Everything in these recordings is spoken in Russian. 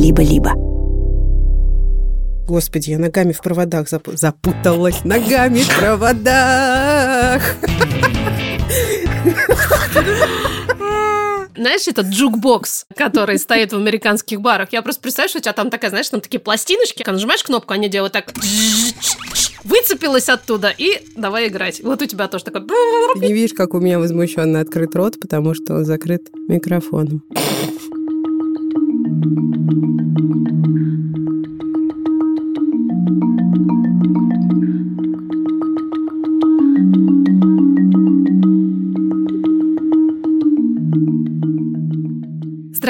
либо-либо. Господи, я ногами в проводах зап- запуталась. Ногами в проводах. Знаешь, этот jukebox, который стоит в американских барах. Я просто представляю, что у тебя там такая, знаешь, там такие пластиночки, когда нажимаешь кнопку, они делают так выцепилась оттуда и давай играть. Вот у тебя тоже такой... Ты не видишь, как у меня возмущенно открыт рот, потому что он закрыт микрофоном. Thank you.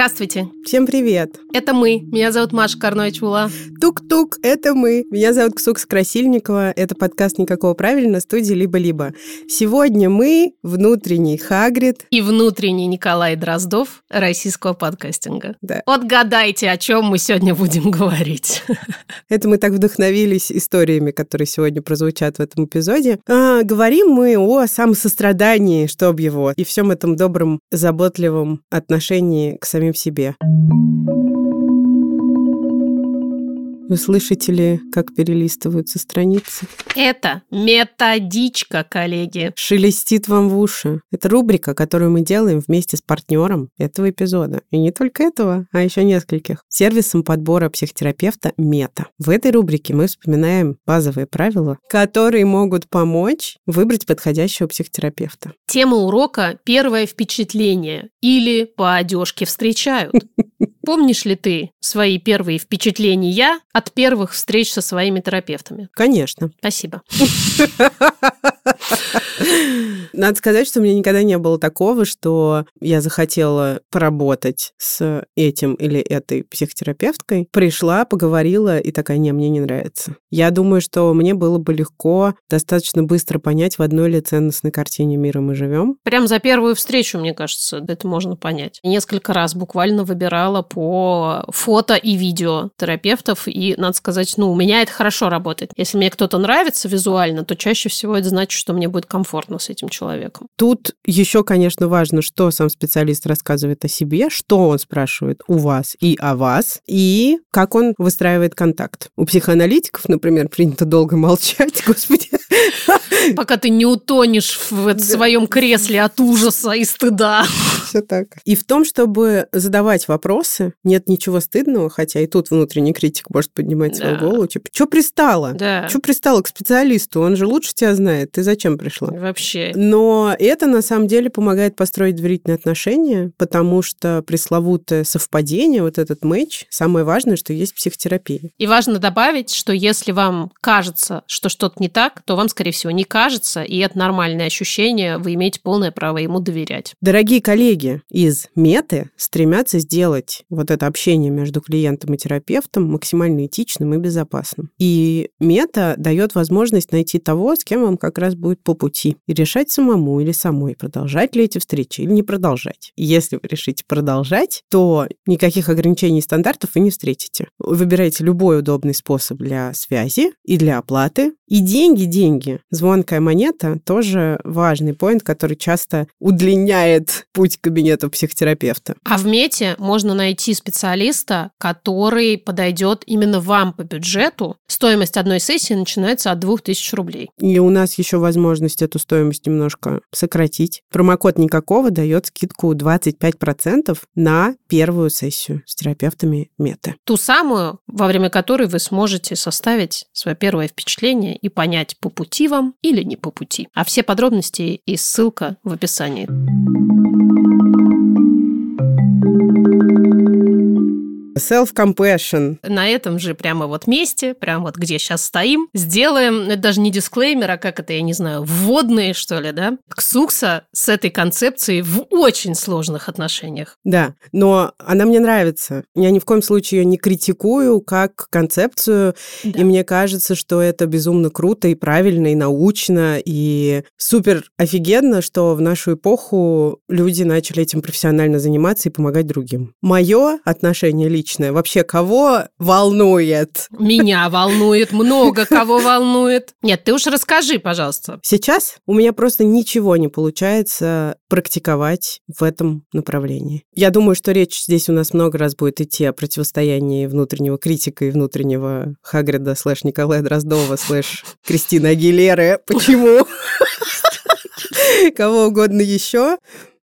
Здравствуйте. Всем привет. Это мы. Меня зовут Маша Карнович-Ула. Тук-тук, это мы. Меня зовут Ксукс Красильникова. Это подкаст «Никакого правильно» студии «Либо-либо». Сегодня мы внутренний Хагрид. И внутренний Николай Дроздов российского подкастинга. Да. Вот гадайте, о чем мы сегодня будем говорить. Это мы так вдохновились историями, которые сегодня прозвучат в этом эпизоде. А, говорим мы о самосострадании, чтоб его, и всем этом добром, заботливом отношении к самим себе. Вы слышите ли, как перелистываются страницы? Это методичка, коллеги. Шелестит вам в уши. Это рубрика, которую мы делаем вместе с партнером этого эпизода. И не только этого, а еще нескольких. Сервисом подбора психотерапевта Мета. В этой рубрике мы вспоминаем базовые правила, которые могут помочь выбрать подходящего психотерапевта. Тема урока «Первое впечатление» или «По одежке встречают». Помнишь ли ты свои первые впечатления от первых встреч со своими терапевтами? Конечно. Спасибо. Надо сказать, что у меня никогда не было такого, что я захотела поработать с этим или этой психотерапевткой, пришла, поговорила и такая, не, мне не нравится. Я думаю, что мне было бы легко достаточно быстро понять, в одной ли ценностной картине мира мы живем. Прям за первую встречу, мне кажется, это можно понять. Несколько раз буквально выбирала по фото и видео терапевтов, и, надо сказать, ну, у меня это хорошо работает. Если мне кто-то нравится визуально, то чаще всего это значит, что мне будет комфортно с этим человеком. Тут еще, конечно, важно, что сам специалист рассказывает о себе, что он спрашивает у вас и о вас, и как он выстраивает контакт. У психоаналитиков, например, принято долго молчать, господи. Пока ты не утонешь в своем кресле от ужаса и стыда. Все так. И в том, чтобы задавать вопросы, нет ничего стыдного, хотя и тут внутренний критик может поднимать свою Да. голову, типа, что пристала? Да. Что пристала к специалисту? Он же лучше тебя знает. Ты зачем пришла? Вообще. Но это на самом деле помогает построить доверительные отношения, потому что пресловутое совпадение, вот этот матч, самое важное, что есть психотерапия. И важно добавить, что если вам кажется, что что-то не так, то вам, скорее всего, не кажется, и это нормальное ощущение, вы имеете полное право ему доверять. Дорогие коллеги из Меты стремятся сделать вот это общение между клиентом и терапевтом максимально этичным и безопасным. И Мета дает возможность найти того, с кем вам как раз будет по пути, и решать самому или самой, продолжать ли эти встречи или не продолжать. Если вы решите продолжать, то никаких ограничений и стандартов вы не встретите. Вы выбираете любой удобный способ для связи и для оплаты. И деньги, деньги. Звонкая монета тоже важный поинт, который часто удлиняет путь к кабинету психотерапевта. А в Мете можно найти специалиста, который подойдет именно вам по бюджету. Стоимость одной сессии начинается от 2000 рублей. И у нас еще возможность эту стоимость немножко сократить. Промокод никакого дает скидку 25% на первую сессию с терапевтами Меты. Ту самую, во время которой вы сможете составить свое первое впечатление и понять, по пути вам или не по пути. А все подробности и ссылка в описании. Self-compassion. На этом же прямо вот месте, прямо вот где сейчас стоим, сделаем, это даже не дисклеймер, а как это, я не знаю, вводные, что ли, да? Ксукса с этой концепцией в очень сложных отношениях. Да, но она мне нравится. Я ни в коем случае ее не критикую как концепцию, Да. и мне кажется, что это безумно круто и правильно, и научно, и супер офигенно, что в нашу эпоху люди начали этим профессионально заниматься и помогать другим. Мое отношение личное личное. Вообще, кого волнует? Меня волнует, много кого волнует. Нет, ты уж расскажи, пожалуйста. Сейчас у меня просто ничего не получается практиковать в этом направлении. Я думаю, что речь здесь у нас много раз будет идти о противостоянии внутреннего критика и внутреннего Хагрида слэш Николая Дроздова слэш Кристины Агилеры. Почему? Кого угодно еще.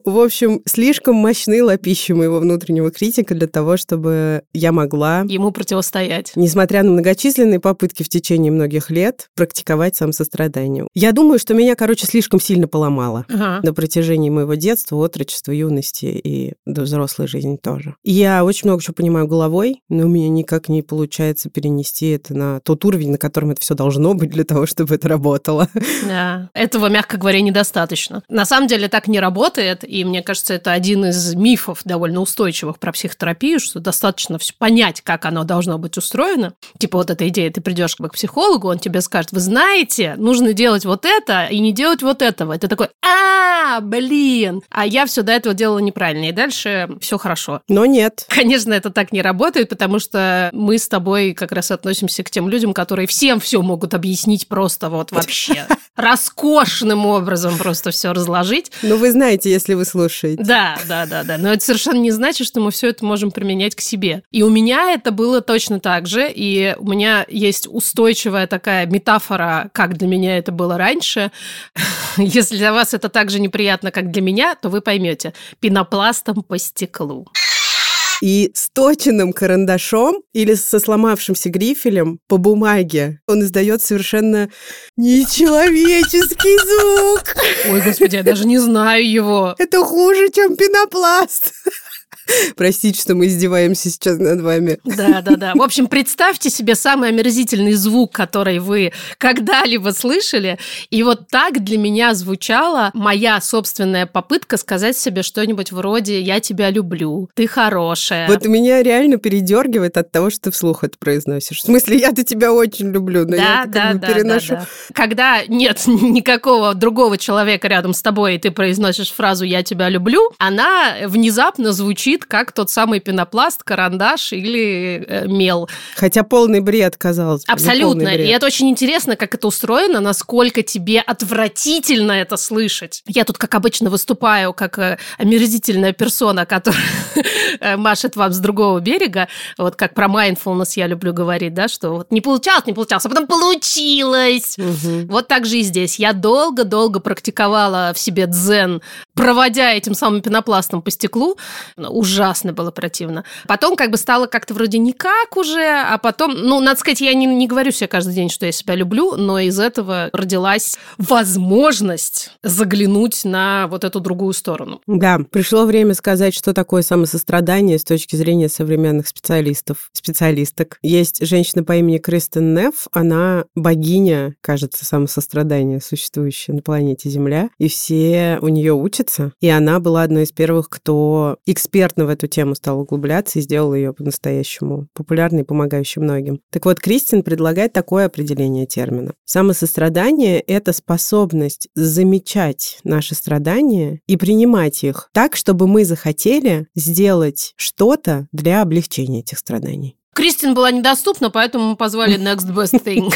В общем, слишком мощны лапищи моего внутреннего критика для того, чтобы я могла... Ему противостоять. Несмотря на многочисленные попытки в течение многих лет практиковать самосострадание. Я думаю, что меня, короче, слишком сильно поломало ага. на протяжении моего детства, отрочества, юности и до взрослой жизни тоже. Я очень много чего понимаю головой, но у меня никак не получается перенести это на тот уровень, на котором это все должно быть для того, чтобы это работало. Да, этого, мягко говоря, недостаточно. На самом деле так не работает, и мне кажется, это один из мифов довольно устойчивых про психотерапию, что достаточно все понять, как оно должно быть устроено. Типа вот эта идея, ты придешь к психологу, он тебе скажет, вы знаете, нужно делать вот это и не делать вот этого. Ты такой, а, блин, а я все до этого делала неправильно, и дальше все хорошо. Но нет. Конечно, это так не работает, потому что мы с тобой как раз относимся к тем людям, которые всем все могут объяснить просто вот вообще роскошным образом просто все разложить. Ну, вы знаете, если вы слушаете. Да, да, да, да. Но это совершенно не значит, что мы все это можем применять к себе. И у меня это было точно так же. И у меня есть устойчивая такая метафора, как для меня это было раньше. Если для вас это так же неприятно, как для меня, то вы поймете. Пенопластом по стеклу и сточенным карандашом или со сломавшимся грифелем по бумаге он издает совершенно нечеловеческий звук. Ой, господи, я даже не знаю его. Это хуже, чем пенопласт. Простите, что мы издеваемся сейчас над вами. Да, да, да. В общем, представьте себе самый омерзительный звук, который вы когда-либо слышали. И вот так для меня звучала моя собственная попытка сказать себе что-нибудь вроде «я тебя люблю», «ты хорошая». Вот меня реально передергивает от того, что ты вслух это произносишь. В смысле, я-то тебя очень люблю, но да, я да, да, переношу. Да, да. Когда нет никакого другого человека рядом с тобой, и ты произносишь фразу «я тебя люблю», она внезапно звучит звучит как тот самый пенопласт, карандаш или э, мел. Хотя полный бред, казалось бы. Абсолютно. И это очень интересно, как это устроено, насколько тебе отвратительно это слышать. Я тут, как обычно, выступаю как э, омерзительная персона, которая э, машет вам с другого берега. Вот как про mindfulness я люблю говорить, да, что вот не получалось, не получалось, а потом получилось. Угу. Вот так же и здесь. Я долго-долго практиковала в себе дзен, проводя этим самым пенопластом по стеклу ужасно было противно. Потом как бы стало как-то вроде никак уже, а потом, ну, надо сказать, я не, не говорю себе каждый день, что я себя люблю, но из этого родилась возможность заглянуть на вот эту другую сторону. Да, пришло время сказать, что такое самосострадание с точки зрения современных специалистов, специалисток. Есть женщина по имени Кристен Неф, она богиня, кажется, самосострадания, существующая на планете Земля, и все у нее учатся, и она была одной из первых, кто эксперт экспертно в эту тему стал углубляться и сделал ее по-настоящему популярной и помогающей многим. Так вот, Кристин предлагает такое определение термина. Самосострадание — это способность замечать наши страдания и принимать их так, чтобы мы захотели сделать что-то для облегчения этих страданий. Кристин была недоступна, поэтому мы позвали Next Best Thing.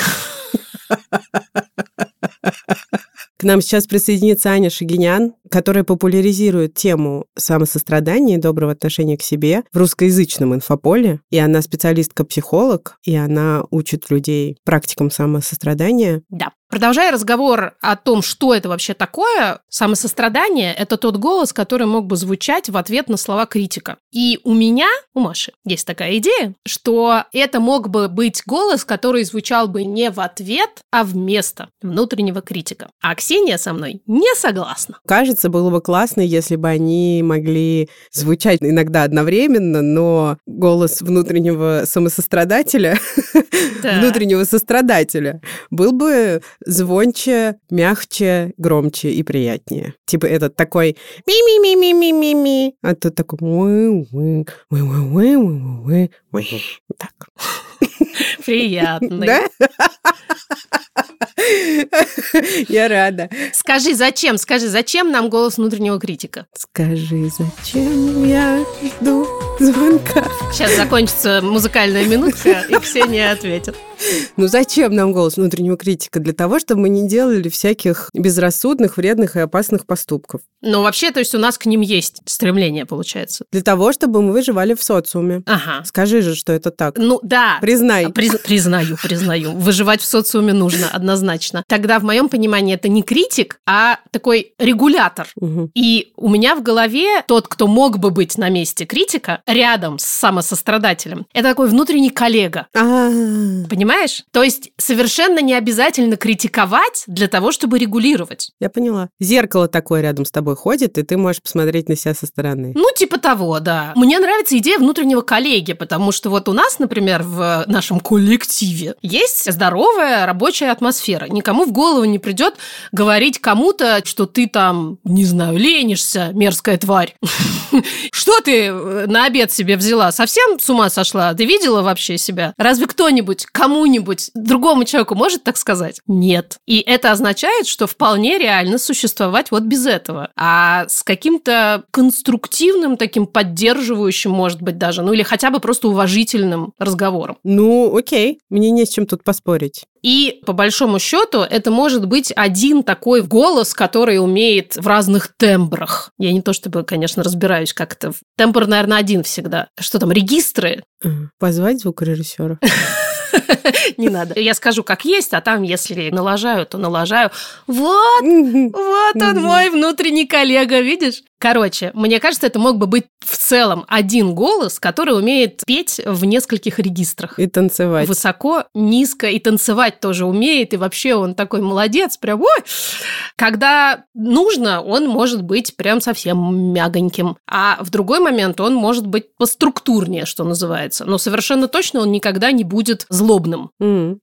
К нам сейчас присоединится Аня Шагинян, которая популяризирует тему самосострадания и доброго отношения к себе в русскоязычном инфополе. И она специалистка-психолог, и она учит людей практикам самосострадания. Да. Продолжая разговор о том, что это вообще такое, самосострадание – это тот голос, который мог бы звучать в ответ на слова критика. И у меня, у Маши, есть такая идея, что это мог бы быть голос, который звучал бы не в ответ, а вместо внутреннего критика. А Ксения со мной не согласна. Кажется, было бы классно, если бы они могли звучать иногда одновременно, но голос внутреннего самосострадателя, внутреннего сострадателя был бы звонче, мягче, громче и приятнее. Типа этот такой ми-ми-ми-ми-ми-ми-ми, а тут такой так. Приятный. Да? Я рада. Скажи, зачем? Скажи, зачем нам голос внутреннего критика? Скажи, зачем я жду звонка. Сейчас закончится музыкальная минутка, и Ксения ответит. Ну зачем нам голос внутреннего критика? Для того, чтобы мы не делали всяких безрассудных, вредных и опасных поступков. Ну, вообще, то есть у нас к ним есть стремление, получается. Для того, чтобы мы выживали в социуме. Ага. Скажи же, что это так. Ну, да. Признай. Приз- признаю, признаю. Выживать в социуме нужно, однозначно. Тогда, в моем понимании, это не критик, а такой регулятор. Мгм. И у меня в голове тот, кто мог бы быть на месте критика, рядом с самосострадателем, это такой внутренний коллега. А, Понимаешь? То есть совершенно не обязательно критиковать для того, чтобы регулировать. я поняла. Зеркало такое рядом с тобой ходит, и ты можешь посмотреть на себя со стороны. Ну, типа того, да. Мне нравится идея внутреннего коллеги, потому что вот у нас, например, в нашем коллективе есть здоровая рабочая атмосфера. Никому в голову не придет говорить кому-то, что ты там, не знаю, ленишься, мерзкая тварь. Что ты э, на обед себе взяла? Совсем с ума сошла? Ты видела вообще себя? Разве кто-нибудь, кому-нибудь, другому человеку может так сказать? Нет. И это означает, что вполне реально существовать вот без этого. А с каким-то конструктивным, таким поддерживающим, может быть, даже, ну или хотя бы просто уважительным разговором. Ну, окей, мне не с чем тут поспорить. И по большому счету это может быть один такой голос, который умеет в разных тембрах. Я не то чтобы, конечно, разбираюсь, как это. Тембр, наверное, один всегда. Что там, регистры? Позвать звукорежиссера? Не надо. Я скажу, как есть, а там, если налажаю, то налажаю. Вот, вот он мой внутренний коллега, видишь? Короче, мне кажется, это мог бы быть в целом один голос, который умеет петь в нескольких регистрах. И танцевать. Высоко, низко и танцевать тоже умеет, и вообще он такой молодец, прям ой. Когда нужно, он может быть прям совсем мягоньким, а в другой момент он может быть поструктурнее, что называется, но совершенно точно он никогда не будет злобным. Мгм.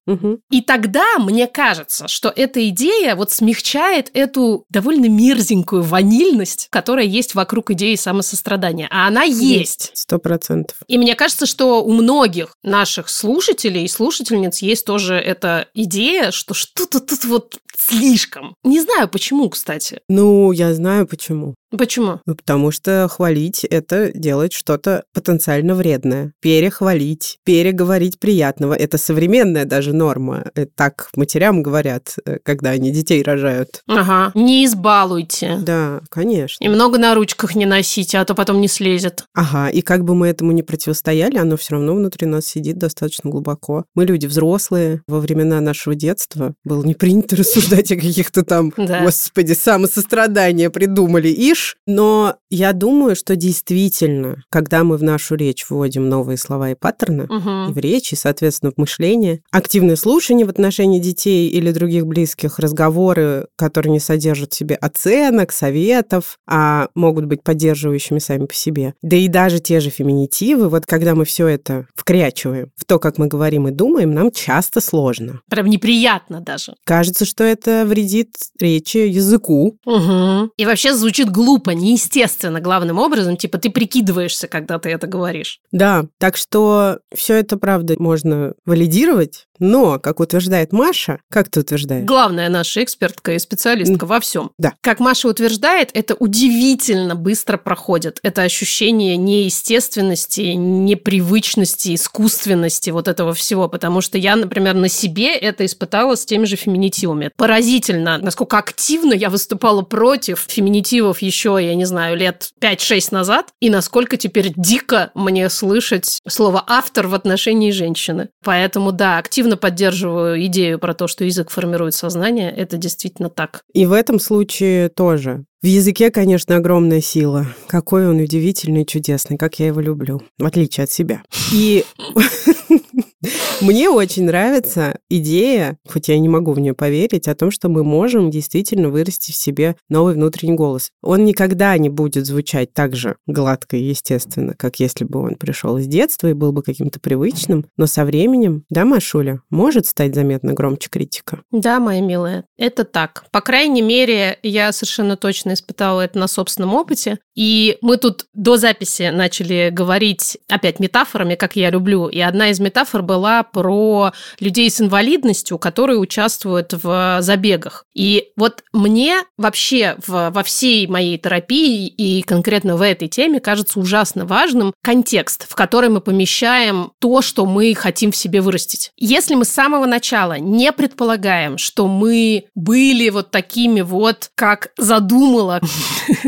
И тогда мне кажется, что эта идея вот смягчает эту довольно мерзенькую ванильность, которая есть вокруг идеи самосострадания. А она есть. Сто процентов. И мне кажется, что у многих наших слушателей и слушательниц есть тоже эта идея, что что-то тут вот слишком. Не знаю почему, кстати. Ну, я знаю почему. Почему? Ну, потому что хвалить – это делать что-то потенциально вредное. Перехвалить, переговорить приятного – это современная даже норма. Это так матерям говорят, э, когда они детей рожают. Ага. Не избалуйте. Да, конечно. И много на ручках не носите, а то потом не слезет. Ага, и как бы мы этому не противостояли, оно все равно внутри нас сидит достаточно глубоко. Мы люди взрослые. Во времена нашего детства было не принято рассуждать о каких-то там, господи, самосострадания придумали, ишь. Но я думаю, что действительно, когда мы в нашу речь вводим новые слова и паттерны, и Мгм. в речи, соответственно, в мышлении. Активное слушание в отношении детей или других близких, разговоры, которые не содержат в себе оценок, советов, а могут быть поддерживающими сами по себе. Да и даже те же феминитивы, вот когда мы все это вкрячиваем в то, как мы говорим и думаем, нам часто сложно. Прям неприятно даже. Кажется, что это вредит речи, языку. Мгм. И вообще звучит глупо, неестественно, главным образом. Типа ты прикидываешься, когда ты это говоришь. Да, так что все это, правда, можно валидировать, но, как утверждает Маша, как ты утверждаешь? Главная наша экспертка и специалистка во всем. Да. Как Маша утверждает, это удивительно быстро проходит. Это ощущение неестественности, непривычности, искусственности вот этого всего. Потому что я, например, на себе это испытала с теми же феминитивами. Поразительно, насколько активно я выступала против феминитивов еще, я не знаю, лет 5-6 назад, и насколько теперь дико мне слышать слово «автор» в отношении женщины. Поэтому, да, активно поддерживаю идею про то, что язык формирует сознание. Это действительно так. И в этом случае тоже. В языке, конечно, огромная сила. Какой он удивительный и чудесный, как я его люблю, в отличие от себя. И мне очень нравится идея, хоть я не могу в нее поверить, о том, что мы можем действительно вырасти в себе новый внутренний голос. Он никогда не будет звучать так же гладко и естественно, как если бы он пришел из детства и был бы каким-то привычным, но со временем, да, Машуля, может стать заметно громче критика. Да, моя милая, это так. По крайней мере, я совершенно точно испытала это на собственном опыте. И мы тут до записи начали говорить опять метафорами, как я люблю. И одна из метафор была про людей с инвалидностью, которые участвуют в забегах. И вот мне вообще в, во всей моей терапии и конкретно в этой теме кажется ужасно важным контекст, в который мы помещаем то, что мы хотим в себе вырастить. Если мы с самого начала не предполагаем, что мы были вот такими вот, как задумала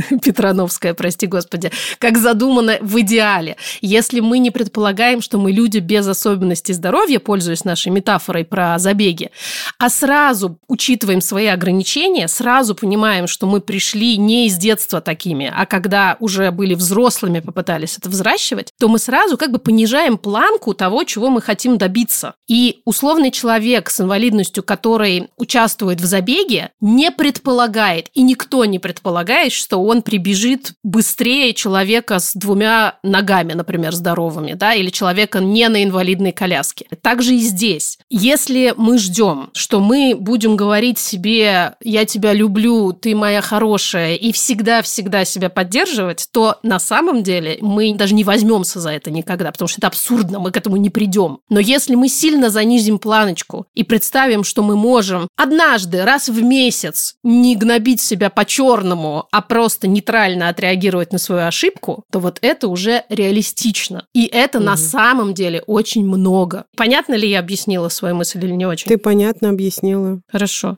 Петрановская, прости господи, как задумано в идеале, если мы не предполагаем, что мы люди без особенностей здоровья, пользуясь нашей метафорой про забеги, а сразу учитываем свои ограничения, сразу понимаем, что мы пришли не из детства такими, а когда уже были взрослыми, попытались это взращивать, то мы сразу как бы понижаем планку того, чего мы хотим добиться. И условный человек с инвалидностью, который участвует в забеге, не предполагает, и никто не предполагает, что он прибежит быстрее человека с двумя ногами, например, здоровыми, да, или человека не на инвалидной коляске. Также и здесь. Если мы ждем, что мы будем говорить себе «я тебя люблю, ты моя хорошая» и всегда-всегда себя поддерживать, то на самом деле мы даже не возьмемся за это никогда, потому что это абсурдно, мы к этому не придем. Но если мы сильно занизим планочку и представим, что мы можем однажды, раз в месяц не гнобить себя по-черному, а просто нейтрально отреагировать на свою ошибку, то вот это уже реалистично. И это угу. на самом деле очень много. Понятно ли я объяснила свою мысль или не очень? Ты понятно объяснила. Хорошо.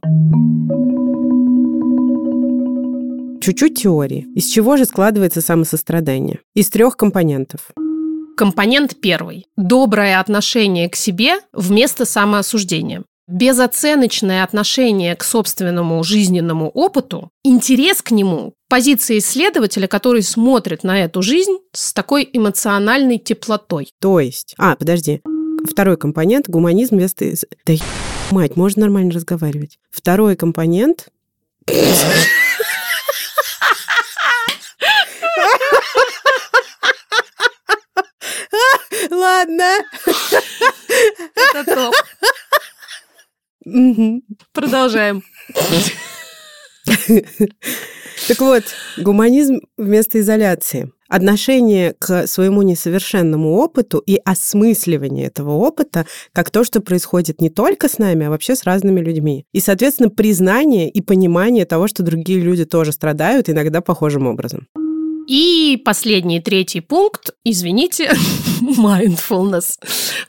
Чуть-чуть теории. Из чего же складывается самосострадание? Из трех компонентов. Компонент первый. Доброе отношение к себе вместо самоосуждения. Безоценочное отношение к собственному жизненному опыту, интерес к нему, позиция исследователя, который смотрит на эту жизнь с такой эмоциональной теплотой. То есть... А, подожди. Второй компонент – гуманизм вместо... Да мать, можно нормально разговаривать. Второй компонент Ладно. Это топ. Продолжаем. Так вот, гуманизм вместо изоляции. Отношение к своему несовершенному опыту и осмысливание этого опыта как то, что происходит не только с нами, а вообще с разными людьми. И, соответственно, признание и понимание того, что другие люди тоже страдают, иногда похожим образом. И последний, третий пункт, извините, mindfulness.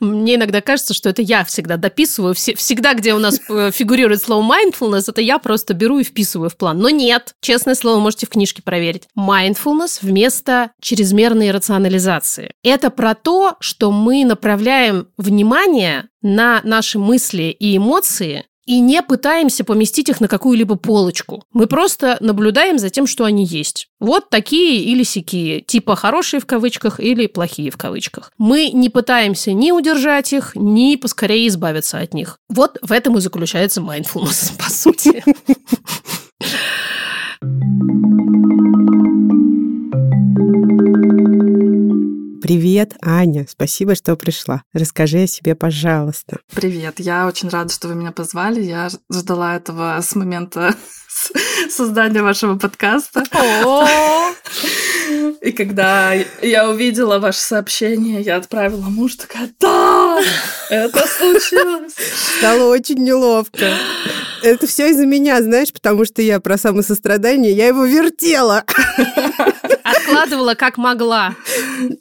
Мне иногда кажется, что это я всегда дописываю. Всегда, где у нас э, фигурирует слово mindfulness, это я просто беру и вписываю в план. Но нет, честное слово, можете в книжке проверить. Mindfulness вместо чрезмерной рационализации. Это про то, что мы направляем внимание на наши мысли и эмоции и не пытаемся поместить их на какую-либо полочку. Мы просто наблюдаем за тем, что они есть. Вот такие или сякие, типа хорошие в кавычках или плохие в кавычках. Мы не пытаемся ни удержать их, ни поскорее избавиться от них. Вот в этом и заключается mindfulness, по сути. Привет, Аня. Спасибо, что пришла. Расскажи о себе, пожалуйста. Привет. Я очень рада, что вы меня позвали. Я ждала этого с момента создания вашего подкаста. И когда я увидела ваше сообщение, я отправила мужу, такая, да, это случилось. Стало очень неловко. Это все из-за меня, знаешь, потому что я про самосострадание, я его вертела. Откладывала как могла.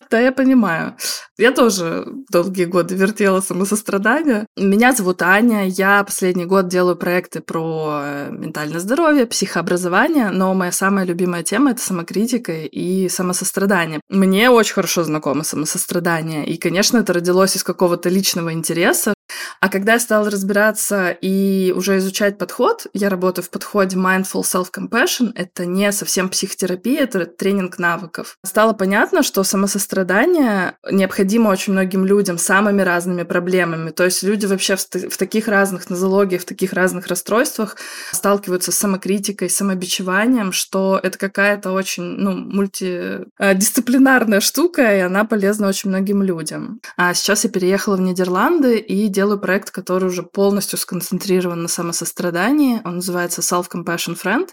Да, я понимаю. Я тоже долгие годы вертела самосострадание. Меня зовут Аня. Я последний год делаю проекты про э, ментальное здоровье, психообразование, но моя самая любимая тема — это самокритика и самосострадание. Мне очень хорошо знакомо самосострадание, и, конечно, это родилось из какого-то личного интереса. А когда я стала разбираться и уже изучать подход, я работаю в подходе Mindful Self-Compassion, это не совсем психотерапия, это тренинг навыков. Стало понятно, что самосострадание необходимо очень многим людям с самыми разными проблемами. То есть люди вообще в, в таких разных нозологиях, в таких разных расстройствах сталкиваются с самокритикой, самобичеванием, что это какая-то очень ну, мультидисциплинарная штука, и она полезна очень многим людям. А сейчас я переехала в Нидерланды и делаю проект проект, который уже полностью сконцентрирован на самосострадании. Он называется Self-Compassion Friend.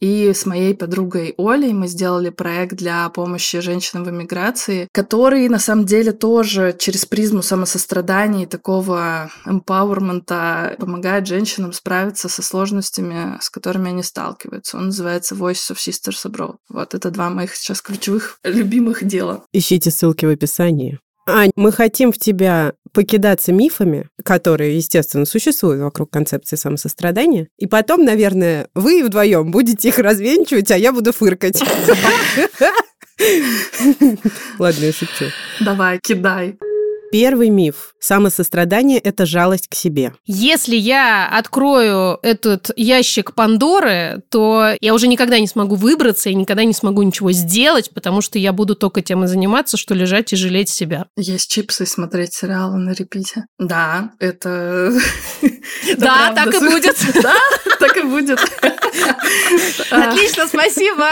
И с моей подругой Олей мы сделали проект для помощи женщинам в эмиграции, который на самом деле тоже через призму самосострадания и такого эмпауэрмента помогает женщинам справиться со сложностями, с которыми они сталкиваются. Он называется Voice of Sisters Abroad. Вот это два моих сейчас ключевых любимых дела. Ищите ссылки в описании. Ань, мы хотим в тебя покидаться мифами, которые, естественно, существуют вокруг концепции самосострадания, и потом, наверное, вы вдвоем будете их развенчивать, а я буду фыркать. Ладно, я шучу. Давай, кидай. Первый миф. Самосострадание – это жалость к себе. Если я открою этот ящик Пандоры, то я уже никогда не смогу выбраться и никогда не смогу ничего сделать, потому что я буду только тем и заниматься, что лежать и жалеть себя. Есть чипсы и смотреть сериалы на репите. Да, это... Да, так и будет. Да, так и будет. Отлично, спасибо.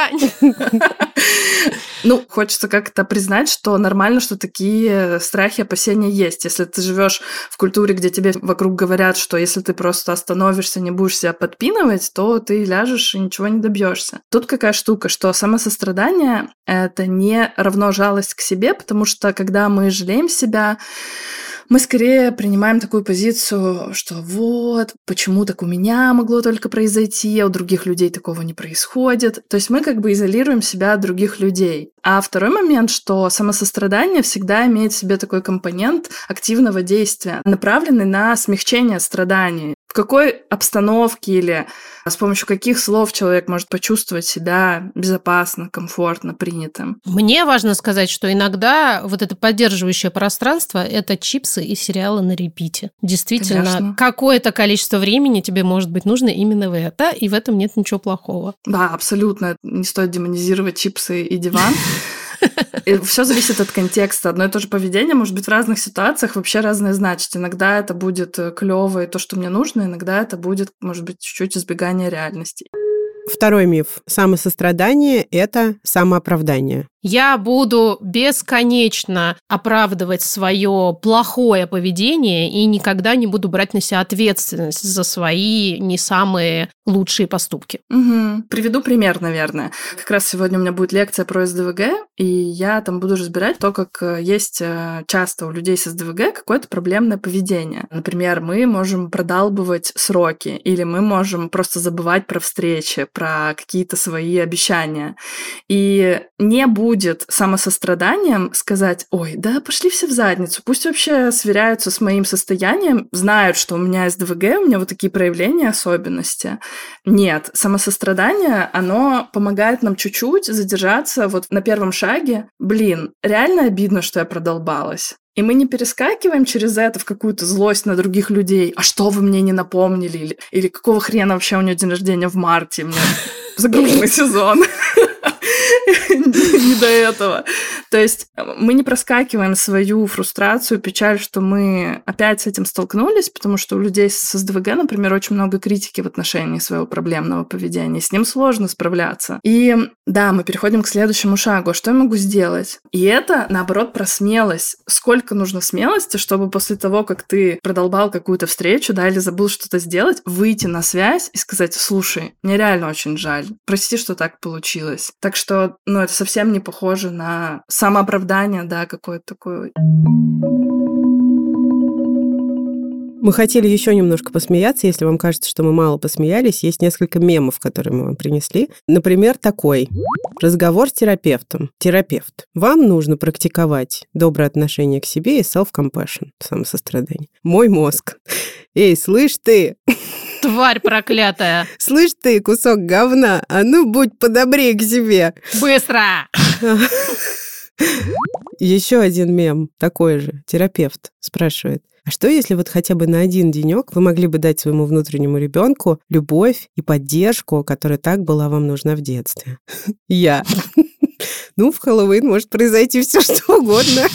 Ну, хочется как-то признать, что нормально, что такие страхи, опасения есть. Если ты живешь в культуре, где тебе вокруг говорят, что если ты просто остановишься, не будешь себя подпинывать, то ты ляжешь и ничего не добьешься. Тут какая штука, что самосострадание — это не равно жалость к себе, потому что когда мы жалеем себя, мы скорее принимаем такую позицию, что вот, почему так у меня могло только произойти, а у других людей такого не происходит. То есть мы как бы изолируем себя от других людей. А второй момент, что самосострадание всегда имеет в себе такой компонент активного действия, направленный на смягчение страданий. В какой обстановке или с помощью каких слов человек может почувствовать себя безопасно, комфортно, принятым? Мне важно сказать, что иногда вот это поддерживающее пространство – это чипсы и сериалы на репите. Действительно, какое-то количество времени тебе может быть нужно именно в это, и в этом нет ничего плохого. Да, абсолютно. Не стоит демонизировать чипсы и диван. Все зависит от контекста. Одно и то же поведение может быть в разных ситуациях вообще разное значить. Иногда это будет э, клево и то, что мне нужно, иногда это будет, может быть, чуть-чуть избегание реальности. Второй миф. Самосострадание – это самооправдание. Я буду бесконечно оправдывать свое плохое поведение и никогда не буду брать на себя ответственность за свои не самые лучшие поступки. Угу. Приведу пример, наверное. Как раз сегодня у меня будет лекция про СДВГ, и я там буду разбирать то, как э, есть э, часто у людей с СДВГ какое-то проблемное поведение. Например, мы можем продалбывать сроки, или мы можем просто забывать про встречи, про какие-то свои обещания. И не будет самосостраданием сказать, ой, да пошли все в задницу, пусть вообще сверяются с моим состоянием, знают, что у меня СДВГ, у меня вот такие проявления, особенности. Нет, самосострадание, оно помогает нам чуть-чуть задержаться вот на первом шаге. Блин, реально обидно, что я продолбалась. И мы не перескакиваем через это в какую-то злость на других людей. А что вы мне не напомнили? Или, или какого хрена вообще у нее день рождения в марте? Меня загруженный сезон. не до этого. То есть э, мы не проскакиваем свою фрустрацию, печаль, что мы опять с этим столкнулись, потому что у людей с СДВГ, например, очень много критики в отношении своего проблемного поведения. С ним сложно справляться. И да, мы переходим к следующему шагу. А что я могу сделать? И это, наоборот, про смелость. Сколько нужно смелости, чтобы после того, как ты продолбал какую-то встречу, да, или забыл что-то сделать, выйти на связь и сказать, слушай, мне реально очень жаль. Прости, что так получилось. Так что, ну, это совсем не похоже на самооправдание, да, какое-то такое. Мы хотели еще немножко посмеяться. Если вам кажется, что мы мало посмеялись, есть несколько мемов, которые мы вам принесли. Например, такой. Разговор с терапевтом. Терапевт. Вам нужно практиковать доброе отношение к себе и self-compassion, самосострадание. Мой мозг. Эй, слышь ты! Тварь проклятая! Слышь ты, кусок говна, а ну будь подобрее к себе! Быстро! Еще один мем такой же. Терапевт спрашивает. А что, если вот хотя бы на один денек вы могли бы дать своему внутреннему ребенку любовь и поддержку, которая так была вам нужна в детстве? Я. Ну, в Хэллоуин может произойти все что угодно.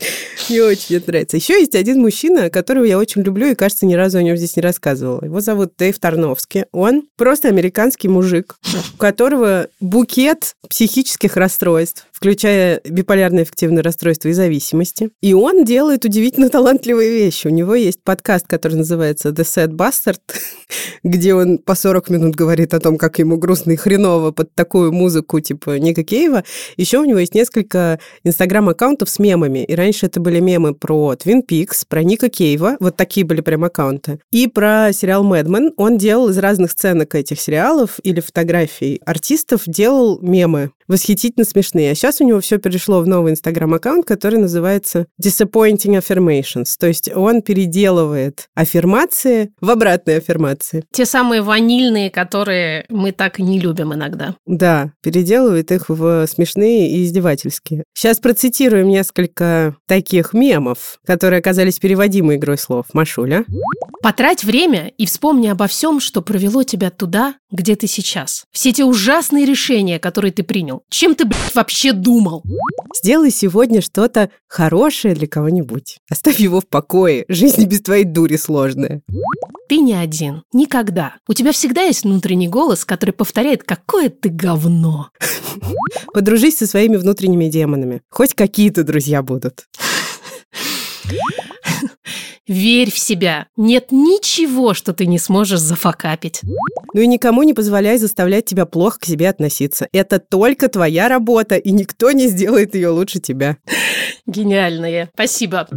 Мне очень это нравится. Еще есть один мужчина, которого я очень люблю, и, кажется, ни разу о нем здесь не рассказывала. Его зовут Дэйв Тарновский. Он просто американский мужик, у которого букет психических расстройств, включая биполярное эффективное расстройство и зависимости. И он делает удивительно талантливые вещи. У него есть подкаст, который называется The Sad Bastard, где он по 40 минут говорит о том, как ему грустно и хреново под такую музыку типа Ника Кейва. Еще у него есть несколько инстаграм-аккаунтов с мемами. И раньше это были мемы про Twin Peaks, про Ника Кейва. Вот такие были прям аккаунты. И про сериал Мэдмен. Он делал из разных сценок этих сериалов или фотографий артистов, делал мемы восхитительно смешные. А сейчас у него все перешло в новый инстаграм-аккаунт, который называется Disappointing Affirmations. То есть он переделывает аффирмации в обратные аффирмации. Те самые ванильные, которые мы так и не любим иногда. Да, переделывает их в смешные и издевательские. Сейчас процитируем несколько таких мемов, которые оказались переводимой игрой слов. Машуля. Потрать время и вспомни обо всем, что провело тебя туда, где ты сейчас. Все те ужасные решения, которые ты принял. Чем ты, блядь, вообще думал? Сделай сегодня что-то хорошее для кого-нибудь. Оставь его в покое. Жизнь без твоей дури сложная. Ты не один. Никогда. У тебя всегда есть внутренний голос, который повторяет, какое ты говно. Подружись со своими внутренними демонами. Хоть какие-то друзья будут. Верь в себя. Нет ничего, что ты не сможешь зафакапить. Ну и никому не позволяй заставлять тебя плохо к себе относиться. Это только твоя работа, и никто не сделает ее лучше тебя. Гениальные. Спасибо.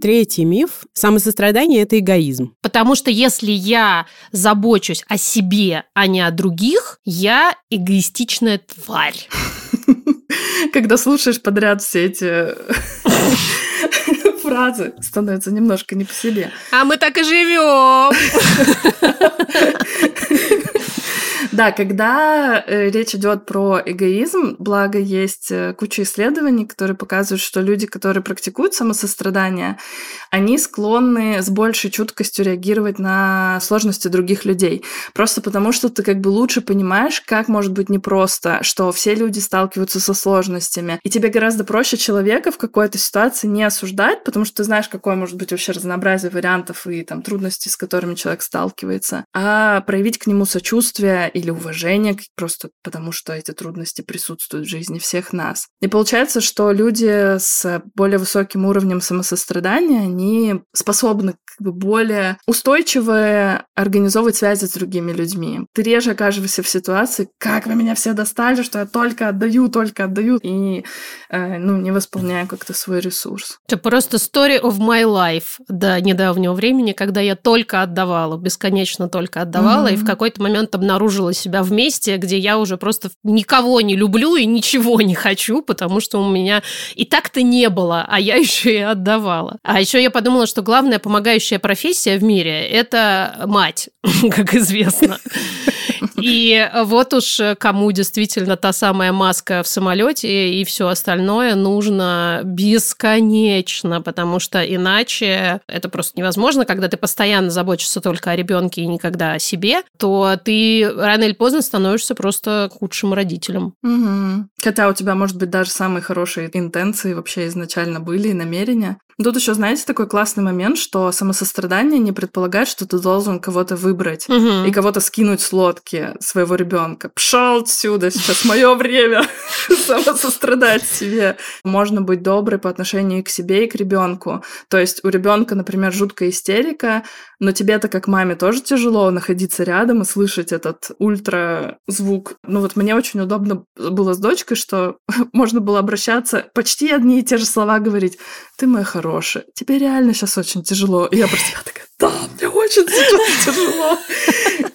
Третий миф – самосострадание – это эгоизм. Потому что если я забочусь о себе, а не о других, я эгоистичная тварь. Когда слушаешь подряд все эти фразы, становится немножко не по себе. А мы так и живем. Да, когда э, речь идет про эгоизм, благо есть э, куча исследований, которые показывают, что люди, которые практикуют самосострадание, они склонны с большей чуткостью реагировать на сложности других людей. Просто потому, что ты как бы лучше понимаешь, как может быть непросто, что все люди сталкиваются со сложностями. И тебе гораздо проще человека в какой-то ситуации не осуждать, потому что ты знаешь, какое может быть вообще разнообразие вариантов и там трудностей, с которыми человек сталкивается, а проявить к нему сочувствие или уважение, просто потому что эти трудности присутствуют в жизни всех нас. И получается, что люди с более высоким уровнем самосострадания, они способны как бы более устойчиво организовывать связи с другими людьми. Ты реже окажешься в ситуации, как вы меня все достали, что я только отдаю, только отдаю, и э, ну, не восполняю как-то свой ресурс. Это просто story of my life до недавнего времени, когда я только отдавала, бесконечно только отдавала, mm-hmm. и в какой-то момент обнаружила себя в месте, где я уже просто никого не люблю и ничего не хочу, потому что у меня и так-то не было, а я еще и отдавала. А еще я подумала, что главная помогающая профессия в мире – это мать, как известно. И вот уж кому действительно та самая маска в самолете и все остальное нужно бесконечно, потому что иначе это просто невозможно, когда ты постоянно заботишься только о ребенке и никогда о себе, то ты рано или поздно становишься просто худшим родителем. Угу. Хотя у тебя, может быть, даже самые хорошие интенции вообще изначально были и намерения. Тут еще, знаете, такой классный момент, что самосострадание не предполагает, что ты должен кого-то выбрать угу. и кого-то скинуть с лодки своего ребенка. Пшел отсюда, сейчас мое время самосострадать себе. Можно быть доброй по отношению и к себе, и к ребенку. То есть у ребенка, например, жуткая истерика, но тебе-то как маме тоже тяжело находиться рядом и слышать этот ультразвук. Ну вот мне очень удобно было с дочкой, что можно было обращаться, почти одни и те же слова говорить. Ты моя хорошая, тебе реально сейчас очень тяжело. И я про себя такая, да, мне очень сейчас тяжело.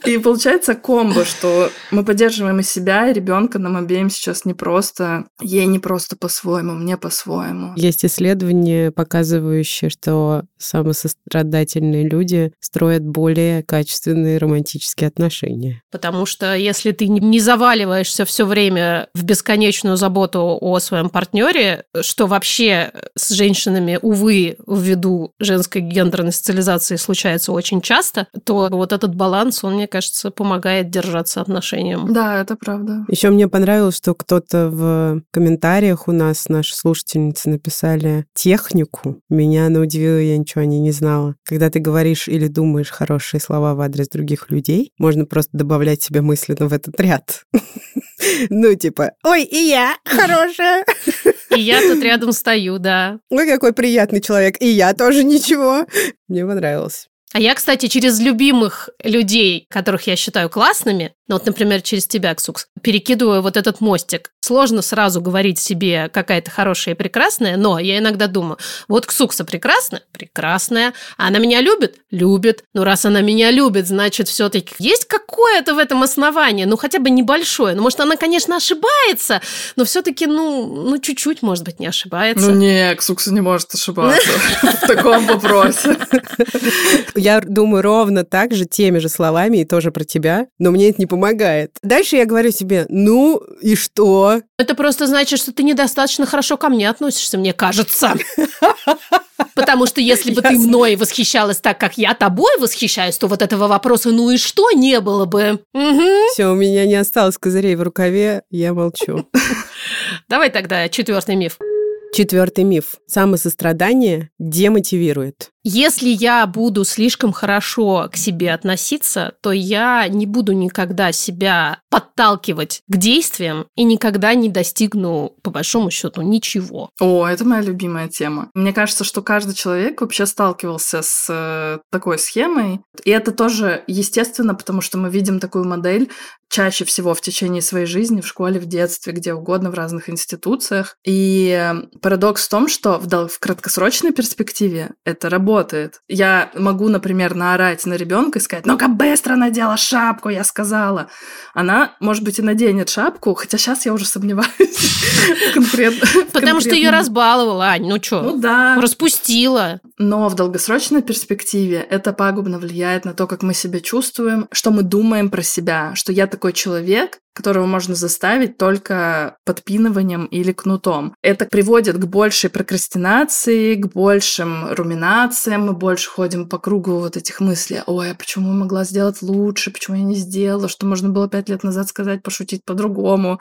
И получается комбо, что мы поддерживаем и себя, и ребенка нам обеим сейчас не просто, ей не просто по-своему, мне по-своему. Есть исследования, показывающие, что самосострадательные люди строят более качественные романтические отношения. Потому что если ты не заваливаешься все время в бесконечную заботу о своем партнере, что вообще с женщинами, увы, ввиду женской гендерной социализации случается очень часто, то вот этот баланс, он, мне кажется, помогает поддержаться отношениям. Да, это правда. Еще мне понравилось, что кто-то в комментариях у нас, наши слушательницы, написали технику. Меня она удивила, я ничего о ней не знала. Когда ты говоришь или думаешь хорошие слова в адрес других людей, можно просто добавлять себя мысленно в этот ряд. Ну, типа, ой, и я хорошая. И я тут рядом стою, да. Ой, какой приятный человек. И я тоже ничего. Мне понравилось. А я, кстати, через любимых людей, которых я считаю классными, ну вот, например, через тебя, Ксукс, перекидываю вот этот мостик. Сложно сразу говорить себе какая-то хорошая и прекрасная, но я иногда думаю, вот Ксукса прекрасная? Прекрасная. А она меня любит? Любит. Ну, раз она меня любит, значит, все-таки есть какое-то в этом основание, ну, хотя бы небольшое. Ну, может, она, конечно, ошибается, но все-таки, ну, ну, чуть-чуть, может быть, не ошибается. Ну, не, Ксукса не может ошибаться в таком вопросе. Я думаю ровно так же, теми же словами и тоже про тебя, но мне это не помогает. Дальше я говорю себе, ну и что? Это просто значит, что ты недостаточно хорошо ко мне относишься, мне кажется. Потому что если бы ты мной восхищалась так, как я тобой восхищаюсь, то вот этого вопроса «ну и что?» не было бы. Все, у меня не осталось козырей в рукаве, я молчу. Давай тогда четвертый миф. Четвертый миф. Самосострадание демотивирует. Если я буду слишком хорошо к себе относиться, то я не буду никогда себя подталкивать к действиям и никогда не достигну, по большому счету, ничего. О, это моя любимая тема. Мне кажется, что каждый человек вообще сталкивался с э, такой схемой. И это тоже естественно, потому что мы видим такую модель чаще всего в течение своей жизни, в школе, в детстве, где угодно, в разных институциях. И э, парадокс в том, что в, в краткосрочной перспективе это работает работает. Я могу, например, наорать на ребенка и сказать, ну-ка быстро надела шапку, я сказала. Она, может быть, и наденет шапку, хотя сейчас я уже сомневаюсь конкретно. Потому что ее разбаловала, Ань, ну что? Ну да. Распустила. Но в долгосрочной перспективе это пагубно влияет на то, как мы себя чувствуем, что мы думаем про себя, что я такой человек, которого можно заставить только подпиныванием или кнутом. Это приводит к большей прокрастинации, к большим руминациям, мы больше ходим по кругу вот этих мыслей, ой, а почему я могла сделать лучше, почему я не сделала, что можно было пять лет назад сказать, пошутить по-другому.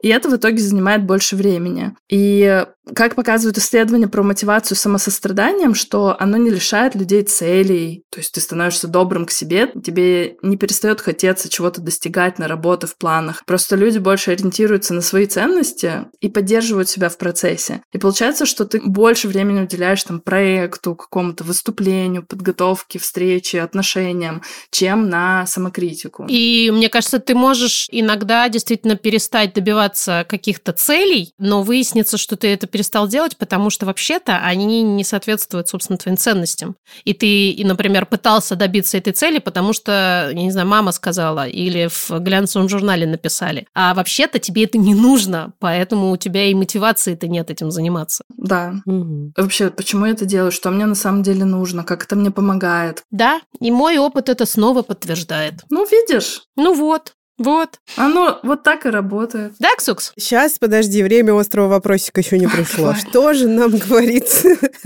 И это в итоге занимает больше времени. И как показывают исследования про мотивацию самосостраданием, что оно не лишает людей целей, то есть ты становишься добрым к себе, тебе не перестает хотеться чего-то достигать на работу в планах. Просто люди больше ориентируются на свои ценности и поддерживают себя в процессе. И получается, что ты больше времени уделяешь там проекту, какому-то выступлению, подготовке, встрече, отношениям, чем на самокритику. И мне кажется, ты можешь иногда действительно перестать добиваться каких-то целей, но выяснится, что ты это перестал делать, потому что вообще-то они не соответствуют, собственно, твоим ценностям. И ты, и, например, пытался добиться этой цели, потому что, я не знаю, мама сказала, или в глянцевом журнале написали. А вообще-то тебе это не нужно, поэтому у тебя и мотивации-то нет этим заниматься. Да. Угу. Вообще, почему я это делаю? Что мне на самом деле нужно? Как это мне помогает? Да, и мой опыт это снова подтверждает. Ну, видишь? Ну вот. Вот. Оно вот так и работает. Да, Ксукс? Сейчас, подожди, время острого вопросика еще не пришло. Что же нам говорит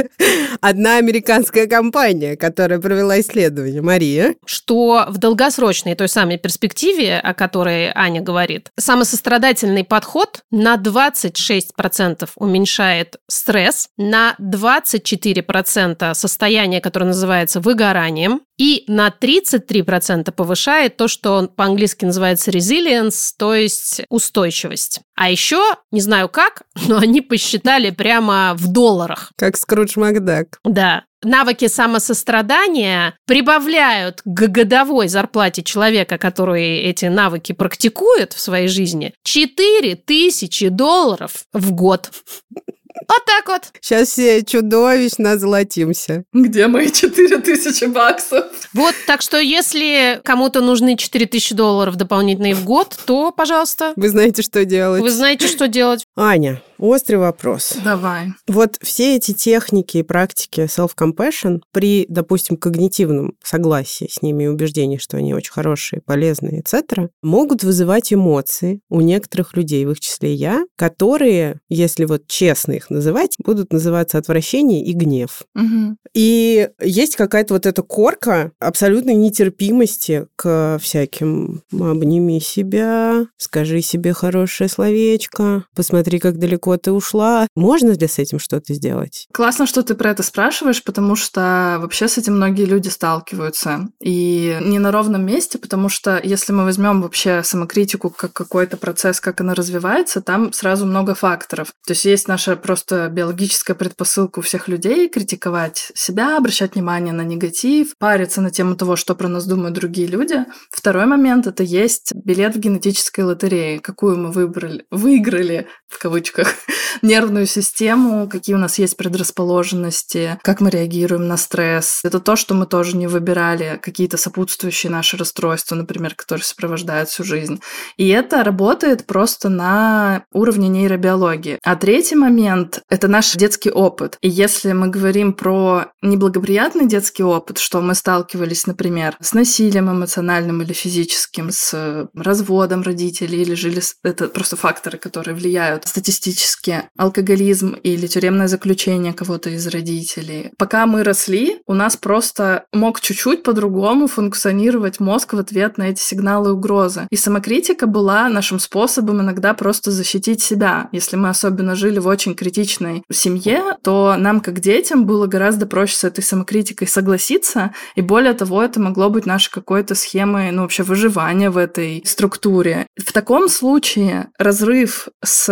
одна американская компания, которая провела исследование? Мария? Что в долгосрочной той самой перспективе, о которой Аня говорит, самосострадательный подход на 26% уменьшает стресс, на 24% состояние, которое называется выгоранием, и на 33% повышает то, что по-английски называется resilience, то есть устойчивость. А еще, не знаю как, но они посчитали прямо в долларах. Как Скрудж Макдак. Да. Навыки самосострадания прибавляют к годовой зарплате человека, который эти навыки практикует в своей жизни, 4 тысячи долларов в год. Вот так вот. Сейчас все чудовищно золотимся. Где мои 4000 баксов? Вот, так что если кому-то нужны 4000 долларов дополнительные в год, то, пожалуйста. Вы знаете, что делать. Вы знаете, что делать. Аня, Острый вопрос. Давай. Вот все эти техники и практики self-compassion при, допустим, когнитивном согласии с ними и убеждении, что они очень хорошие, полезные, etc., могут вызывать эмоции у некоторых людей, в их числе я, которые, если вот честно их называть, будут называться отвращение и гнев. Угу. И есть какая-то вот эта корка абсолютной нетерпимости к всяким «обними себя», «скажи себе хорошее словечко», «посмотри, как далеко ты ушла». Можно ли с этим что-то сделать? Классно, что ты про это спрашиваешь, потому что вообще с этим многие люди сталкиваются. И не на ровном месте, потому что если мы возьмем вообще самокритику как какой-то процесс, как она развивается, там сразу много факторов. То есть есть наша просто биологическая предпосылка у всех людей критиковать себя, обращать внимание на негатив, париться на тему того, что про нас думают другие люди. Второй момент — это есть билет в генетической лотерее, какую мы выбрали, выиграли, в кавычках, нервную систему, какие у нас есть предрасположенности, как мы реагируем на стресс. Это то, что мы тоже не выбирали, какие-то сопутствующие наши расстройства, например, которые сопровождают всю жизнь. И это работает просто на уровне нейробиологии. А третий момент — это наш детский опыт. И если мы говорим про неблагоприятный детский опыт, что мы сталкивались, например, с насилием эмоциональным или физическим, с разводом родителей или жили... Это просто факторы, которые влияют статистически. Алкоголизм или тюремное заключение кого-то из родителей. Пока мы росли, у нас просто мог чуть-чуть по-другому функционировать мозг в ответ на эти сигналы угрозы. И самокритика была нашим способом иногда просто защитить себя. Если мы особенно жили в очень критичной семье, то нам, как детям, было гораздо проще с этой самокритикой согласиться, и более того, это могло быть нашей какой-то схемой, ну, вообще выживания в этой структуре. В таком случае разрыв с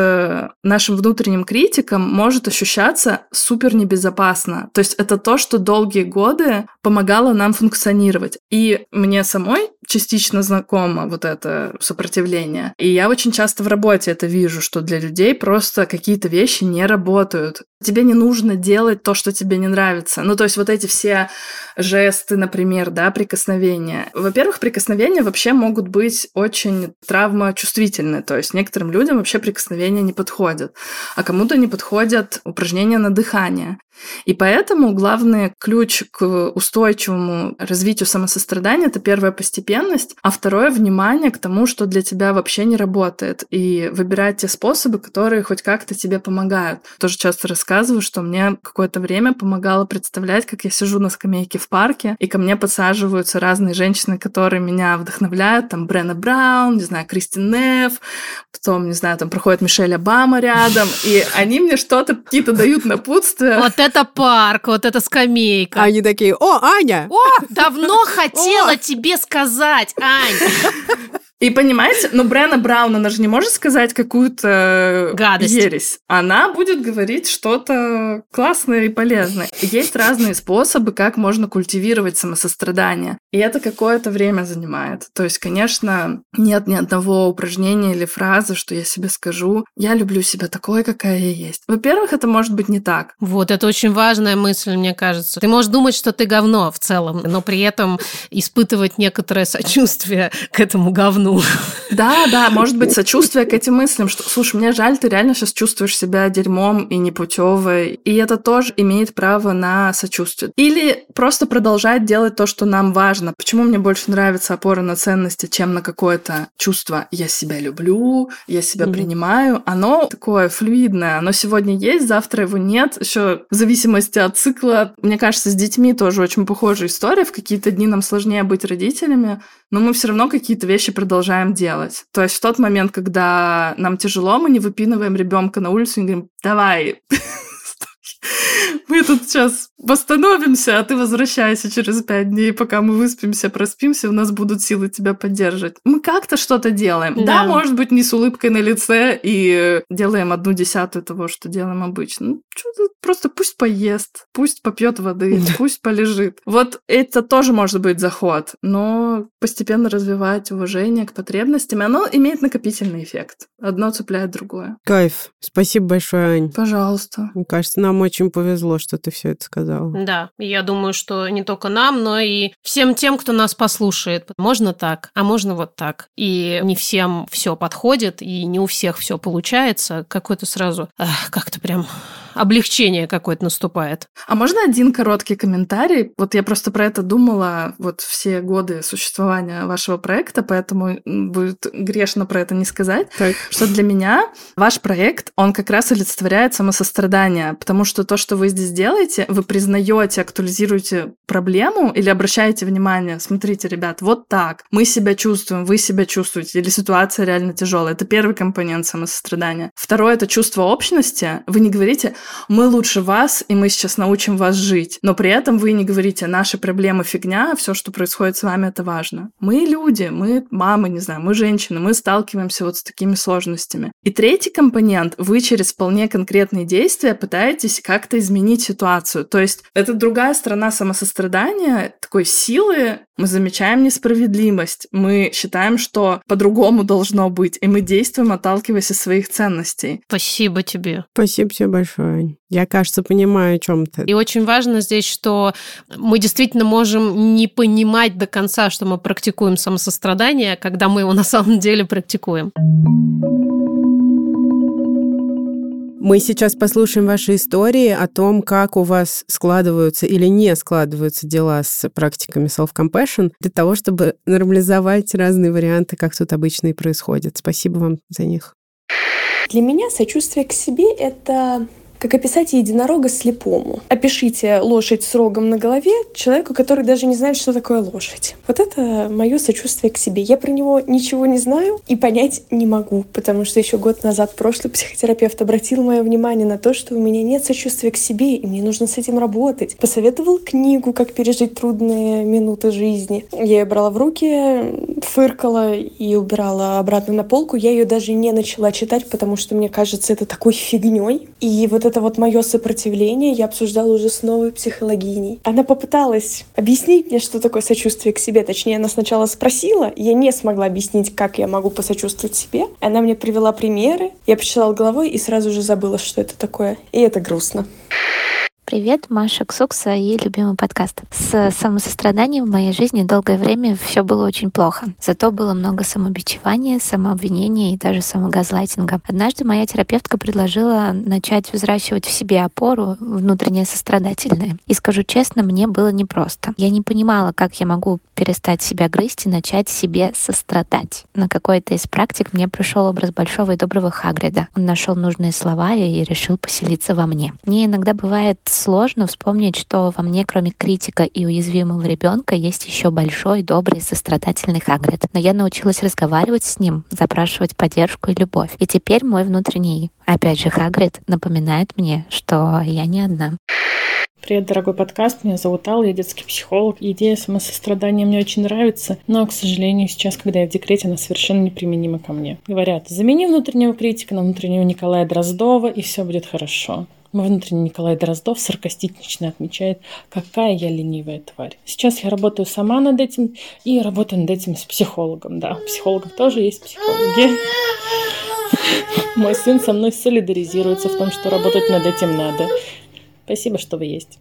нашим внутренним критиком может ощущаться супер небезопасно. То есть это то, что долгие годы помогало нам функционировать. И мне самой частично знакомо вот это сопротивление. И я очень часто в работе это вижу, что для людей просто какие-то вещи не работают. Тебе не нужно делать то, что тебе не нравится. Ну, то есть вот эти все жесты, например, да, прикосновения. Во-первых, прикосновения вообще могут быть очень травмочувствительны. То есть некоторым людям вообще прикосновения не подходят, а кому-то не подходят упражнения на дыхание. И поэтому главный ключ к устойчивому развитию самосострадания – это первая постепенность, а второе – внимание к тому, что для тебя вообще не работает, и выбирать те способы, которые хоть как-то тебе помогают. Тоже часто рассказываю, что мне какое-то время помогало представлять, как я сижу на скамейке в парке, и ко мне подсаживаются разные женщины, которые меня вдохновляют, там Брена Браун, не знаю, Кристин Неф, потом, не знаю, там проходит Мишель Обама рядом, и они мне что-то какие-то дают напутствия. Вот это парк, вот это скамейка. Они такие, о, Аня! О, давно хотела тебе сказать, Ань. И понимаете, но Брена Браун, она же не может сказать какую-то Гадость. ересь. Она будет говорить что-то классное и полезное. Есть разные способы, как можно культивировать самосострадание. И это какое-то время занимает. То есть, конечно, нет ни одного упражнения или фразы, что я себе скажу, я люблю себя такой, какая я есть. Во-первых, это может быть не так. Вот, это очень важная мысль, мне кажется. Ты можешь думать, что ты говно в целом, но при этом испытывать некоторое сочувствие к этому говну. Да, да, может быть, сочувствие к этим мыслям, что, слушай, мне жаль, ты реально сейчас чувствуешь себя дерьмом и непутевой, и это тоже имеет право на сочувствие. Или просто продолжать делать то, что нам важно. Почему мне больше нравится опора на ценности, чем на какое-то чувство «я себя люблю», «я себя mm-hmm. принимаю». Оно такое флюидное, оно сегодня есть, завтра его нет. Еще в зависимости от цикла, мне кажется, с детьми тоже очень похожая история. В какие-то дни нам сложнее быть родителями, но мы все равно какие-то вещи продолжаем делать. То есть в тот момент, когда нам тяжело, мы не выпинываем ребенка на улицу и говорим, давай, мы тут сейчас восстановимся, а ты возвращайся через пять дней, пока мы выспимся, проспимся, у нас будут силы тебя поддерживать. Мы как-то что-то делаем. Да. да, может быть, не с улыбкой на лице и делаем одну десятую того, что делаем обычно. Ну, просто пусть поест, пусть попьет воды, пусть полежит. Вот это тоже может быть заход, но постепенно развивать уважение к потребностям, оно имеет накопительный эффект. Одно цепляет другое. Кайф. Спасибо большое, Ань. Пожалуйста. Мне кажется, нам очень повезло повезло, что ты все это сказала. Да, я думаю, что не только нам, но и всем тем, кто нас послушает. Можно так, а можно вот так. И не всем все подходит, и не у всех все получается. Какой-то сразу как-то прям облегчение какое-то наступает. А можно один короткий комментарий? Вот я просто про это думала вот все годы существования вашего проекта, поэтому будет грешно про это не сказать, так. что для меня ваш проект, он как раз олицетворяет самосострадание, потому что то, что вы здесь делаете, вы признаете, актуализируете проблему или обращаете внимание, смотрите, ребят, вот так, мы себя чувствуем, вы себя чувствуете, или ситуация реально тяжелая. Это первый компонент самосострадания. Второе — это чувство общности. Вы не говорите, мы лучше вас, и мы сейчас научим вас жить. Но при этом вы не говорите, наши проблемы фигня, все, что происходит с вами, это важно. Мы люди, мы мамы, не знаю, мы женщины, мы сталкиваемся вот с такими сложностями. И третий компонент, вы через вполне конкретные действия пытаетесь как-то изменить ситуацию. То есть это другая сторона самосострадания, такой силы, мы замечаем несправедливость, мы считаем, что по-другому должно быть, и мы действуем, отталкиваясь от своих ценностей. Спасибо тебе. Спасибо тебе большое. Я, кажется, понимаю, о чем ты. И очень важно здесь, что мы действительно можем не понимать до конца, что мы практикуем самосострадание, когда мы его на самом деле практикуем. Мы сейчас послушаем ваши истории о том, как у вас складываются или не складываются дела с практиками self-compassion, для того, чтобы нормализовать разные варианты, как тут обычно и происходит. Спасибо вам за них. Для меня сочувствие к себе — это как описать единорога слепому? Опишите лошадь с рогом на голове человеку, который даже не знает, что такое лошадь. Вот это мое сочувствие к себе. Я про него ничего не знаю и понять не могу, потому что еще год назад прошлый психотерапевт обратил мое внимание на то, что у меня нет сочувствия к себе, и мне нужно с этим работать. Посоветовал книгу «Как пережить трудные минуты жизни». Я ее брала в руки, фыркала и убирала обратно на полку. Я ее даже не начала читать, потому что мне кажется это такой фигней. И вот это вот мое сопротивление я обсуждала уже с новой психологиней. Она попыталась объяснить мне, что такое сочувствие к себе. Точнее, она сначала спросила, я не смогла объяснить, как я могу посочувствовать себе. Она мне привела примеры, я почитала головой и сразу же забыла, что это такое. И это грустно. Привет, Маша Ксукса и любимый подкаст. С самосостраданием в моей жизни долгое время все было очень плохо. Зато было много самобичевания, самообвинения и даже самогазлайтинга. Однажды моя терапевтка предложила начать взращивать в себе опору внутреннее сострадательное. И скажу честно, мне было непросто. Я не понимала, как я могу перестать себя грызть и начать себе сострадать. На какой-то из практик мне пришел образ большого и доброго Хагрида. Он нашел нужные слова и решил поселиться во мне. Мне иногда бывает сложно вспомнить, что во мне, кроме критика и уязвимого ребенка, есть еще большой, добрый, сострадательный Хагрид. Но я научилась разговаривать с ним, запрашивать поддержку и любовь. И теперь мой внутренний, опять же, Хагрид напоминает мне, что я не одна. Привет, дорогой подкаст. Меня зовут Алла, я детский психолог. Идея самосострадания мне очень нравится, но, к сожалению, сейчас, когда я в декрете, она совершенно неприменима ко мне. Говорят, замени внутреннего критика на внутреннего Николая Дроздова, и все будет хорошо. Внутренний Николай Дроздов саркастично отмечает, какая я ленивая тварь. Сейчас я работаю сама над этим и работаю над этим с психологом. Да, у психологов тоже есть психологи. Мой сын со мной солидаризируется в том, что работать над этим надо. Спасибо, что вы есть.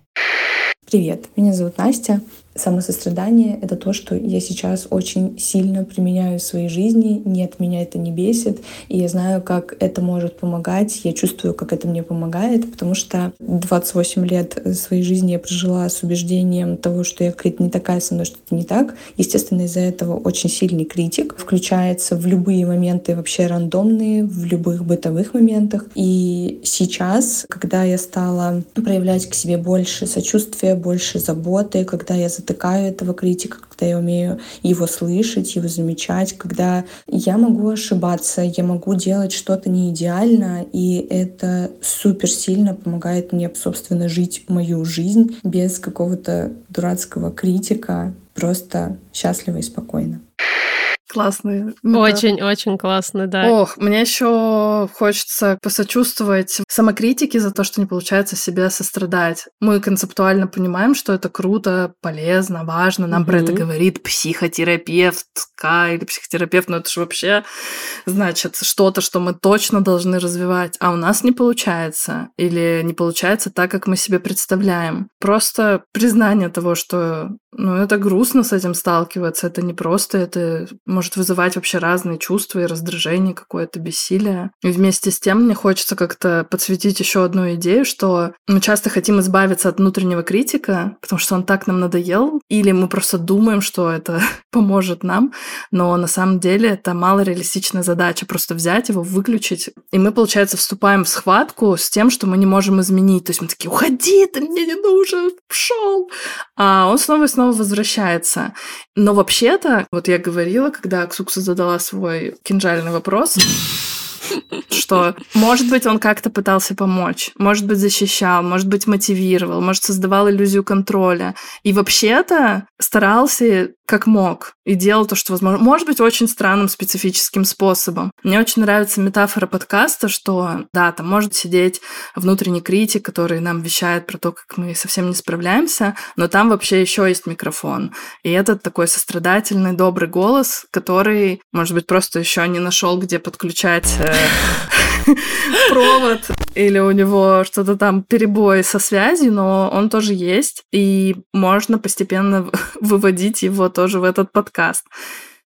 Привет, меня зовут Настя. Самосострадание — это то, что я сейчас очень сильно применяю в своей жизни. Нет, меня это не бесит. И я знаю, как это может помогать. Я чувствую, как это мне помогает, потому что 28 лет своей жизни я прожила с убеждением того, что я какая-то не такая, со мной что-то не так. Естественно, из-за этого очень сильный критик включается в любые моменты вообще рандомные, в любых бытовых моментах. И сейчас, когда я стала проявлять к себе больше сочувствия, больше заботы, когда я затыкаю этого критика, когда я умею его слышать, его замечать, когда я могу ошибаться, я могу делать что-то не идеально, и это супер сильно помогает мне, собственно, жить мою жизнь без какого-то дурацкого критика, просто счастливо и спокойно. Классный. Очень-очень классный, да. Ох, мне еще хочется посочувствовать самокритике за то, что не получается себя сострадать. Мы концептуально понимаем, что это круто, полезно, важно. Нам угу. про это говорит психотерапевтка или психотерапевт, но это же вообще значит что-то, что мы точно должны развивать, а у нас не получается. Или не получается так, как мы себе представляем. Просто признание того, что ну, это грустно с этим сталкиваться, это не просто, это может вызывать вообще разные чувства и раздражение, какое-то бессилие. И вместе с тем мне хочется как-то подсветить еще одну идею, что мы часто хотим избавиться от внутреннего критика, потому что он так нам надоел, или мы просто думаем, что это поможет нам, но на самом деле это малореалистичная задача, просто взять его, выключить. И мы, получается, вступаем в схватку с тем, что мы не можем изменить. То есть мы такие, уходи, ты мне не нужен, пшел. А он снова и снова возвращается. Но вообще-то, вот я говорила, когда когда Ксукса задала свой кинжальный вопрос, что, может быть, он как-то пытался помочь, может быть, защищал, может быть, мотивировал, может, создавал иллюзию контроля. И вообще-то старался как мог и делал то, что возможно. Может быть, очень странным специфическим способом. Мне очень нравится метафора подкаста, что, да, там может сидеть внутренний критик, который нам вещает про то, как мы совсем не справляемся, но там вообще еще есть микрофон. И этот такой сострадательный, добрый голос, который, может быть, просто еще не нашел, где подключать э, провод, или у него что-то там перебой со связью, но он тоже есть, и можно постепенно выводить его тоже в этот подкаст.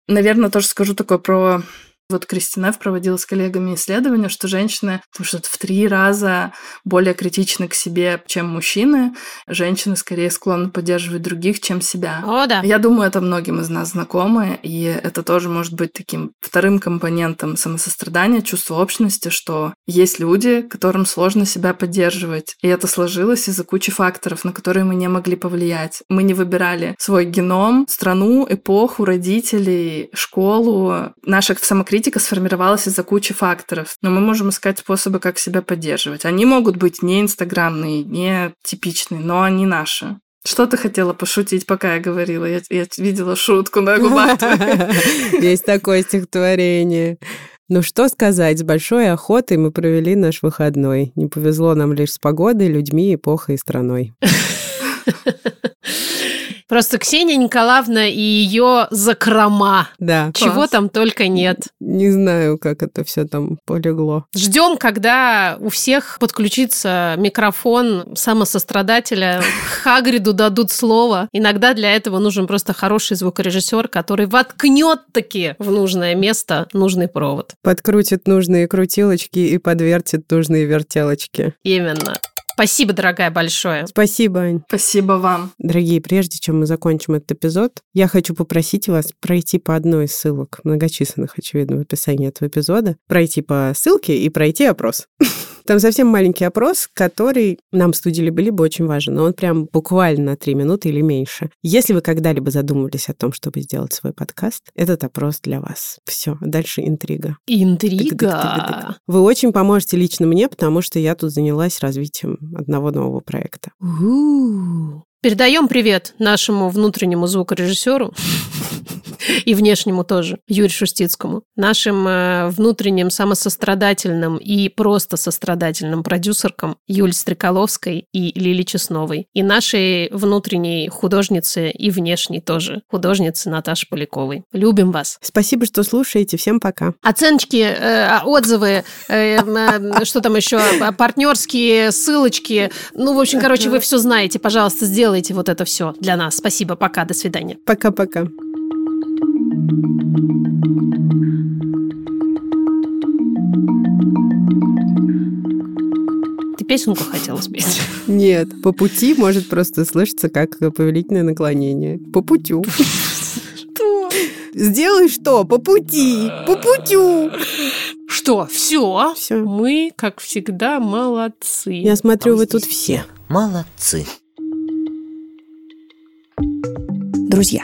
Наверное, тоже скажу такое про вот Кристина проводила с коллегами исследование, что женщины потому что в три раза более критичны к себе, чем мужчины. Женщины скорее склонны поддерживать других, чем себя. О, да. Я думаю, это многим из нас знакомо, и это тоже может быть таким вторым компонентом самосострадания, чувства общности, что есть люди, которым сложно себя поддерживать. И это сложилось из-за кучи факторов, на которые мы не могли повлиять. Мы не выбирали свой геном, страну, эпоху, родителей, школу. Наша самокритика критика сформировалась из-за кучи факторов, но мы можем искать способы, как себя поддерживать. Они могут быть не инстаграмные, не типичные, но они наши. Что ты хотела пошутить, пока я говорила? Я, я видела шутку на губах. Есть такое стихотворение. Ну что сказать, с большой охотой мы провели наш выходной. Не повезло нам лишь с погодой, людьми, эпохой и страной. Просто Ксения Николаевна и ее закрома. Да. Чего класс. там только нет. Не знаю, как это все там полегло. Ждем, когда у всех подключится микрофон самосострадателя. Хагриду дадут слово. Иногда для этого нужен просто хороший звукорежиссер, который воткнет таки в нужное место нужный провод. Подкрутит нужные крутилочки и подвертит нужные вертелочки. Именно. Спасибо, дорогая, большое. Спасибо, Ань. Спасибо вам. Дорогие, прежде чем мы закончим этот эпизод, я хочу попросить вас пройти по одной из ссылок, многочисленных, очевидно, в описании этого эпизода, пройти по ссылке и пройти опрос. Там совсем маленький опрос, который нам в студии либо-либо очень важен, но он прям буквально на три минуты или меньше. Если вы когда-либо задумывались о том, чтобы сделать свой подкаст, этот опрос для вас. Все, дальше интрига. Интрига. Вы очень поможете лично мне, потому что я тут занялась развитием одного нового проекта. Передаем привет нашему внутреннему звукорежиссеру и внешнему тоже, Юрию Шустицкому, нашим э, внутренним самосострадательным и просто сострадательным продюсеркам Юль Стреколовской и Лили Чесновой, и нашей внутренней художнице и внешней тоже художнице Наташи Поляковой. Любим вас. Спасибо, что слушаете. Всем пока. Оценочки, э, отзывы, э, что там еще, партнерские ссылочки. Ну, в общем, короче, вы все знаете. Пожалуйста, сделайте вот это все для нас. Спасибо. Пока. До свидания. Пока-пока. Ты песенку хотела спеть? Нет, по пути может просто слышаться как повелительное наклонение. По путю. Что? Сделай что? По пути! По путю! Что, все? Все. Мы, как всегда, молодцы. Я смотрю, вы тут все. Молодцы. Друзья,